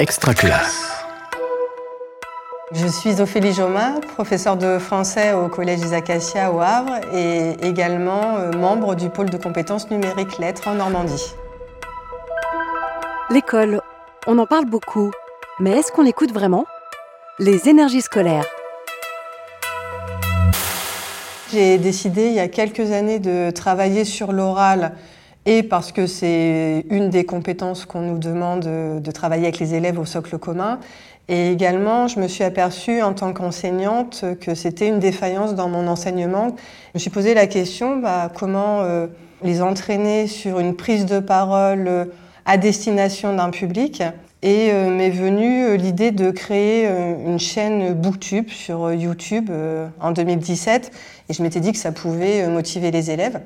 Extraculasse. Je suis Ophélie Joma, professeure de français au Collège des Acacias au Havre et également euh, membre du pôle de compétences numériques lettres en Normandie. L'école, on en parle beaucoup, mais est-ce qu'on l'écoute vraiment? Les énergies scolaires. J'ai décidé il y a quelques années de travailler sur l'oral et parce que c'est une des compétences qu'on nous demande de travailler avec les élèves au socle commun. Et également, je me suis aperçue en tant qu'enseignante que c'était une défaillance dans mon enseignement. Je me suis posé la question bah, comment euh, les entraîner sur une prise de parole euh, à destination d'un public. Et euh, m'est venue l'idée de créer une chaîne Booktube sur YouTube en 2017. Et je m'étais dit que ça pouvait motiver les élèves.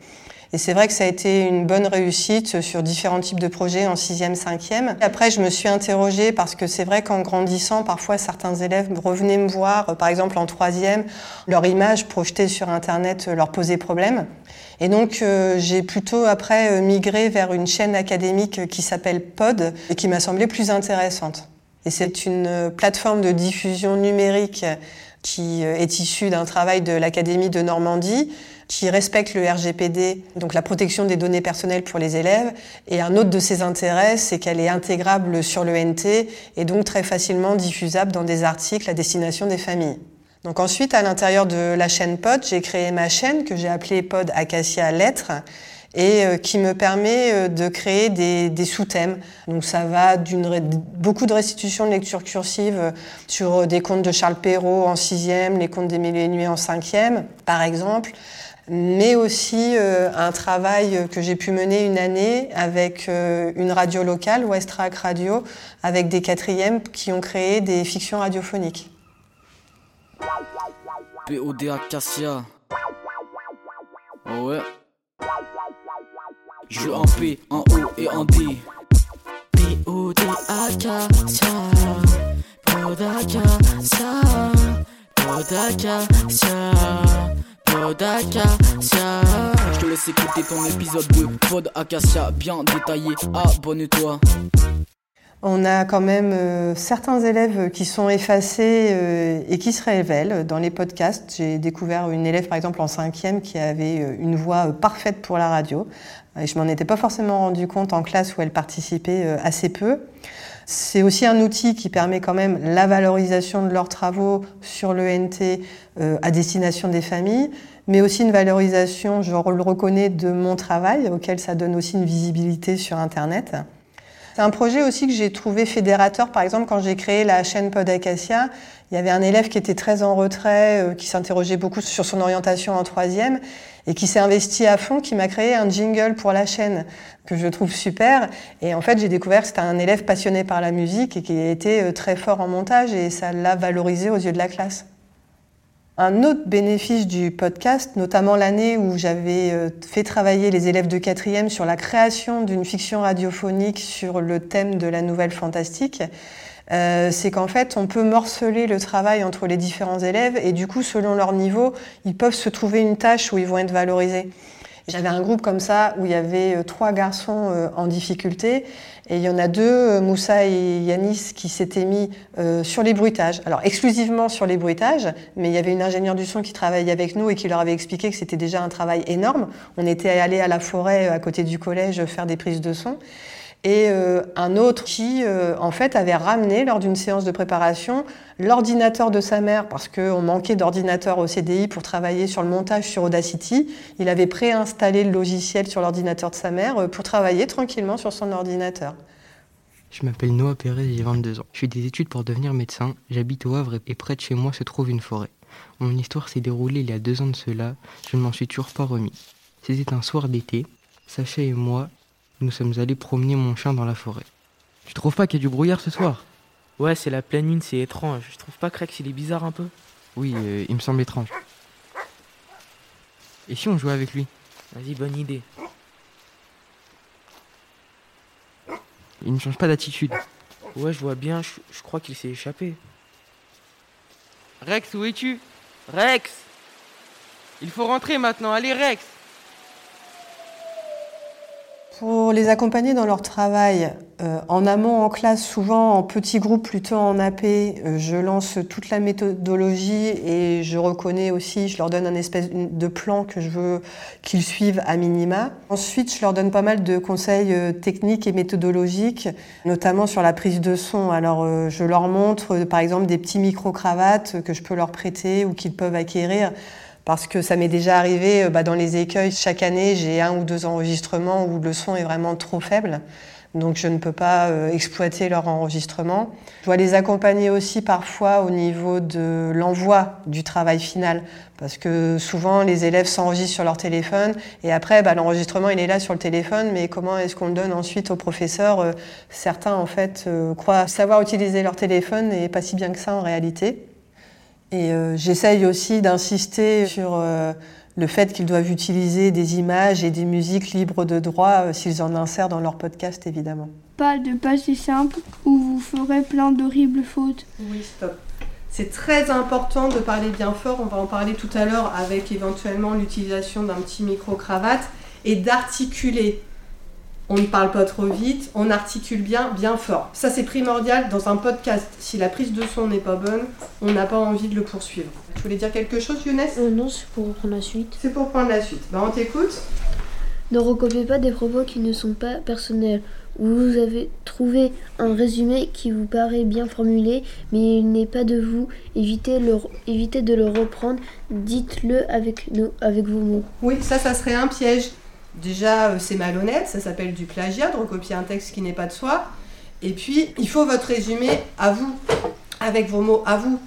Et c'est vrai que ça a été une bonne réussite sur différents types de projets en sixième, cinquième. Après, je me suis interrogée parce que c'est vrai qu'en grandissant, parfois certains élèves revenaient me voir, par exemple en troisième, leur image projetée sur Internet leur posait problème. Et donc, euh, j'ai plutôt après euh, migré vers une chaîne académique qui s'appelle Pod et qui m'a semblé plus intéressante. Et c'est une euh, plateforme de diffusion numérique qui est issue d'un travail de l'Académie de Normandie qui respecte le RGPD, donc la protection des données personnelles pour les élèves. Et un autre de ses intérêts, c'est qu'elle est intégrable sur le NT et donc très facilement diffusable dans des articles à destination des familles. Donc ensuite, à l'intérieur de la chaîne Pod, j'ai créé ma chaîne que j'ai appelée Pod Acacia Lettres et euh, qui me permet euh, de créer des, des sous-thèmes. Donc ça va d'une beaucoup de restitutions de lecture cursive euh, sur des contes de Charles Perrault en sixième, les contes des Mille et Nuits en cinquième, par exemple mais aussi un travail que j'ai pu mener une année avec une radio locale, Westrack Radio, avec des quatrièmes qui ont créé des fictions radiophoniques. POD Acacia. Oh ouais. Je en P, en O et en D. POD Acacia. POD Acacia. POD Acacia. Pod Acacia. Je te laisse écouter ton épisode de Pod Acacia, bien détaillé. Abonne-toi. On a quand même euh, certains élèves qui sont effacés euh, et qui se révèlent dans les podcasts. J'ai découvert une élève, par exemple, en cinquième, qui avait euh, une voix parfaite pour la radio. Et je m'en étais pas forcément rendu compte en classe où elle participait assez peu. C'est aussi un outil qui permet quand même la valorisation de leurs travaux sur le NT euh, à destination des familles, mais aussi une valorisation, je le reconnais, de mon travail, auquel ça donne aussi une visibilité sur Internet. C'est un projet aussi que j'ai trouvé fédérateur. Par exemple, quand j'ai créé la chaîne Pod Acacia, il y avait un élève qui était très en retrait, euh, qui s'interrogeait beaucoup sur son orientation en troisième et qui s'est investi à fond, qui m'a créé un jingle pour la chaîne que je trouve super. Et en fait, j'ai découvert que c'était un élève passionné par la musique et qui était euh, très fort en montage et ça l'a valorisé aux yeux de la classe. Un autre bénéfice du podcast, notamment l'année où j'avais euh, fait travailler les élèves de quatrième sur la création d'une fiction radiophonique sur le thème de la nouvelle fantastique, euh, c'est qu'en fait, on peut morceler le travail entre les différents élèves et du coup, selon leur niveau, ils peuvent se trouver une tâche où ils vont être valorisés. J'avais un groupe comme ça où il y avait euh, trois garçons euh, en difficulté et il y en a deux, euh, Moussa et Yanis, qui s'étaient mis sur les bruitages. Alors exclusivement sur les bruitages, mais il y avait une ingénieure du son qui travaillait avec nous et qui leur avait expliqué que c'était déjà un travail énorme. On était allé à la forêt à côté du collège faire des prises de son et euh, un autre qui, euh, en fait, avait ramené lors d'une séance de préparation l'ordinateur de sa mère, parce qu'on manquait d'ordinateur au CDI pour travailler sur le montage sur Audacity. Il avait préinstallé le logiciel sur l'ordinateur de sa mère euh, pour travailler tranquillement sur son ordinateur. Je m'appelle Noah Pérez, j'ai 22 ans. Je fais des études pour devenir médecin. J'habite au Havre et près de chez moi se trouve une forêt. Mon histoire s'est déroulée il y a deux ans de cela. Je ne m'en suis toujours pas remis. C'était un soir d'été. Sacha et moi nous sommes allés promener mon chien dans la forêt. Tu trouves pas qu'il y a du brouillard ce soir? Ouais, c'est la pleine lune, c'est étrange. Je trouve pas Crex, il est bizarre un peu Oui, euh, il me semble étrange. Et si on jouait avec lui? Vas-y, bonne idée. Il ne change pas d'attitude. Ouais, je vois bien, je crois qu'il s'est échappé. Rex, où es-tu? Rex Il faut rentrer maintenant, allez Rex pour les accompagner dans leur travail, Euh, en amont, en classe, souvent en petits groupes, plutôt en AP, euh, je lance toute la méthodologie et je reconnais aussi, je leur donne un espèce de plan que je veux qu'ils suivent à minima. Ensuite, je leur donne pas mal de conseils euh, techniques et méthodologiques, notamment sur la prise de son. Alors, je leur montre, par exemple, des petits micro-cravates que je peux leur prêter ou qu'ils peuvent acquérir parce que ça m'est déjà arrivé bah, dans les écueils. Chaque année, j'ai un ou deux enregistrements où le son est vraiment trop faible donc je ne peux pas euh, exploiter leur enregistrement. Je dois les accompagner aussi parfois au niveau de l'envoi du travail final, parce que souvent les élèves s'enregistrent sur leur téléphone et après bah, l'enregistrement il est là sur le téléphone, mais comment est-ce qu'on le donne ensuite au professeur euh, Certains en fait euh, croient savoir utiliser leur téléphone et pas si bien que ça en réalité. Et j'essaye aussi d'insister sur le fait qu'ils doivent utiliser des images et des musiques libres de droit euh, s'ils en insèrent dans leur podcast, évidemment. Pas de passé simple où vous ferez plein d'horribles fautes. Oui, stop. C'est très important de parler bien fort, on va en parler tout à l'heure avec éventuellement l'utilisation d'un petit micro-cravate et d'articuler. On ne parle pas trop vite, on articule bien, bien fort. Ça c'est primordial dans un podcast. Si la prise de son n'est pas bonne, on n'a pas envie de le poursuivre. Tu voulais dire quelque chose, Younes? Euh, Non, c'est pour prendre la suite. C'est pour prendre la suite. Bah, on t'écoute. Ne recopiez pas des propos qui ne sont pas personnels. Vous avez trouvé un résumé qui vous paraît bien formulé, mais il n'est pas de vous. Évitez, le, évitez de le reprendre. Dites-le avec, avec vos mots. Oui, ça, ça serait un piège. Déjà, euh, c'est malhonnête, ça s'appelle du plagiat, de recopier un texte qui n'est pas de soi. Et puis, il faut votre résumé à vous, avec vos mots à vous.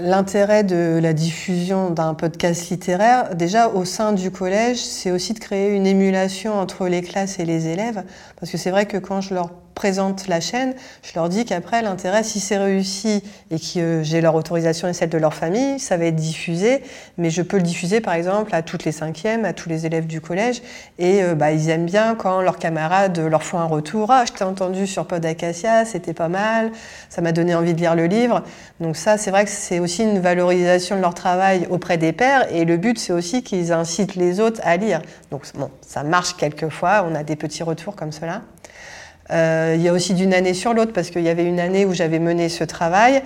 L'intérêt de la diffusion d'un podcast littéraire, déjà au sein du collège, c'est aussi de créer une émulation entre les classes et les élèves. Parce que c'est vrai que quand je leur présente la chaîne, je leur dis qu'après, l'intérêt, si c'est réussi et que j'ai leur autorisation et celle de leur famille, ça va être diffusé. Mais je peux le diffuser, par exemple, à toutes les cinquièmes, à tous les élèves du collège. Et euh, bah, ils aiment bien quand leurs camarades leur font un retour. Ah, je t'ai entendu sur Pod Acacia, c'était pas mal, ça m'a donné envie de lire le livre. Donc ça, c'est vrai que c'est aussi une valorisation de leur travail auprès des pairs. Et le but, c'est aussi qu'ils incitent les autres à lire. Donc bon, ça marche quelquefois, on a des petits retours comme cela. Euh, il y a aussi d'une année sur l'autre, parce qu'il y avait une année où j'avais mené ce travail,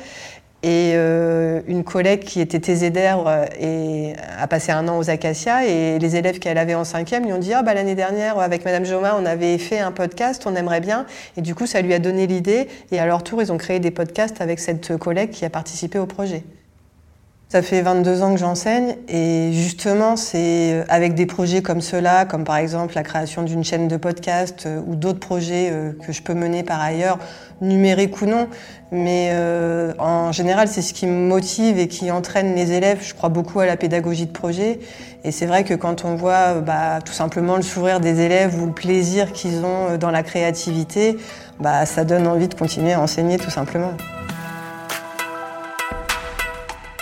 et euh, une collègue qui était TZR euh, et a passé un an aux Acacias, et les élèves qu'elle avait en cinquième lui ont dit ah, bah, l'année dernière, avec Madame Joma, on avait fait un podcast, on aimerait bien. Et du coup, ça lui a donné l'idée, et à leur tour, ils ont créé des podcasts avec cette collègue qui a participé au projet. Ça fait 22 ans que j'enseigne et justement, c'est euh, avec des projets comme cela, comme par exemple la création d'une chaîne de podcast euh, ou d'autres projets euh, que je peux mener par ailleurs, numériques ou non. Mais en général, c'est ce qui me motive et qui entraîne les élèves. Je crois beaucoup à la pédagogie de projet. Et c'est vrai que quand on voit bah, tout simplement le sourire des élèves ou le plaisir qu'ils ont dans la créativité, bah, ça donne envie de continuer à enseigner tout simplement.